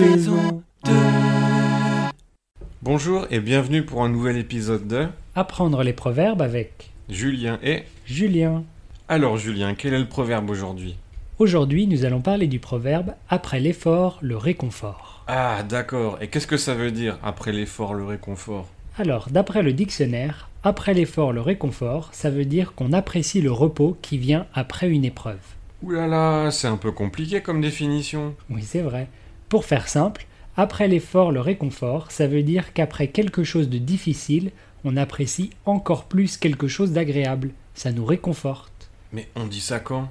saison 2. Bonjour et bienvenue pour un nouvel épisode de Apprendre les proverbes avec Julien et... Julien. Alors Julien, quel est le proverbe aujourd'hui? Aujourd'hui, nous allons parler du proverbe Après l'effort, le réconfort. Ah d'accord, et qu'est-ce que ça veut dire après l'effort, le réconfort? Alors, d'après le dictionnaire, après l'effort, le réconfort, ça veut dire qu'on apprécie le repos qui vient après une épreuve. Ouh là là, c'est un peu compliqué comme définition. Oui, c'est vrai. Pour faire simple, après l'effort, le réconfort, ça veut dire qu'après quelque chose de difficile, on apprécie encore plus quelque chose d'agréable. Ça nous réconforte. Mais on dit ça quand?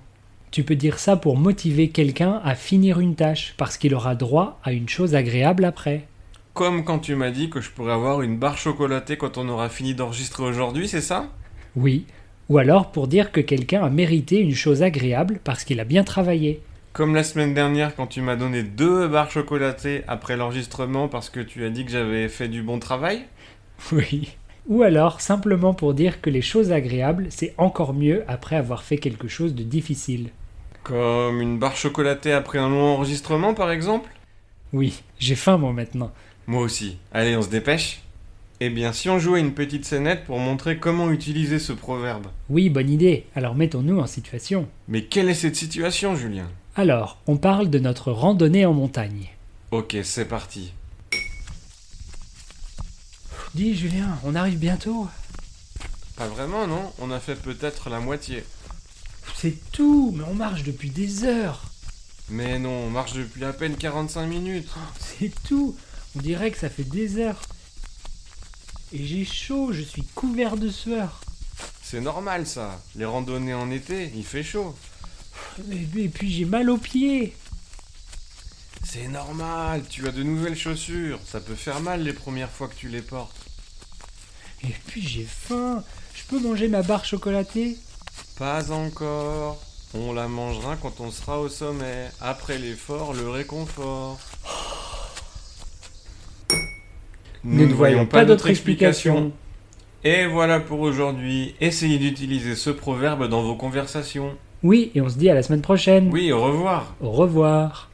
Tu peux dire ça pour motiver quelqu'un à finir une tâche, parce qu'il aura droit à une chose agréable après. Comme quand tu m'as dit que je pourrais avoir une barre chocolatée quand on aura fini d'enregistrer aujourd'hui, c'est ça? Oui. Ou alors pour dire que quelqu'un a mérité une chose agréable parce qu'il a bien travaillé. Comme la semaine dernière quand tu m'as donné deux barres chocolatées après l'enregistrement parce que tu as dit que j'avais fait du bon travail Oui. Ou alors simplement pour dire que les choses agréables, c'est encore mieux après avoir fait quelque chose de difficile. Comme une barre chocolatée après un long enregistrement par exemple? Oui, j'ai faim moi maintenant. Moi aussi. Allez, on se dépêche Eh bien, si on jouait une petite scénette pour montrer comment utiliser ce proverbe. Oui, bonne idée. Alors mettons-nous en situation. Mais quelle est cette situation, Julien? Alors, on parle de notre randonnée en montagne. Ok, c'est parti. Dis Julien, on arrive bientôt? Pas vraiment, non? On a fait peut-être la moitié. C'est tout, mais on marche depuis des heures. Mais non, on marche depuis à peine 45 minutes. C'est tout. On dirait que ça fait des heures. Et j'ai chaud, je suis couvert de sueur. C'est normal ça. Les randonnées en été, il fait chaud. Et, puis j'ai mal aux pieds. C'est normal, tu as de nouvelles chaussures. Ça peut faire mal les premières fois que tu les portes. Et puis j'ai faim. Je peux manger ma barre chocolatée Pas encore. On la mangera quand on sera au sommet. Après l'effort, le réconfort. Nous ne voyons pas d'autre explication. Et voilà pour aujourd'hui. Essayez d'utiliser ce proverbe dans vos conversations. Oui, et on se dit à la semaine prochaine. Oui, au revoir. Au revoir.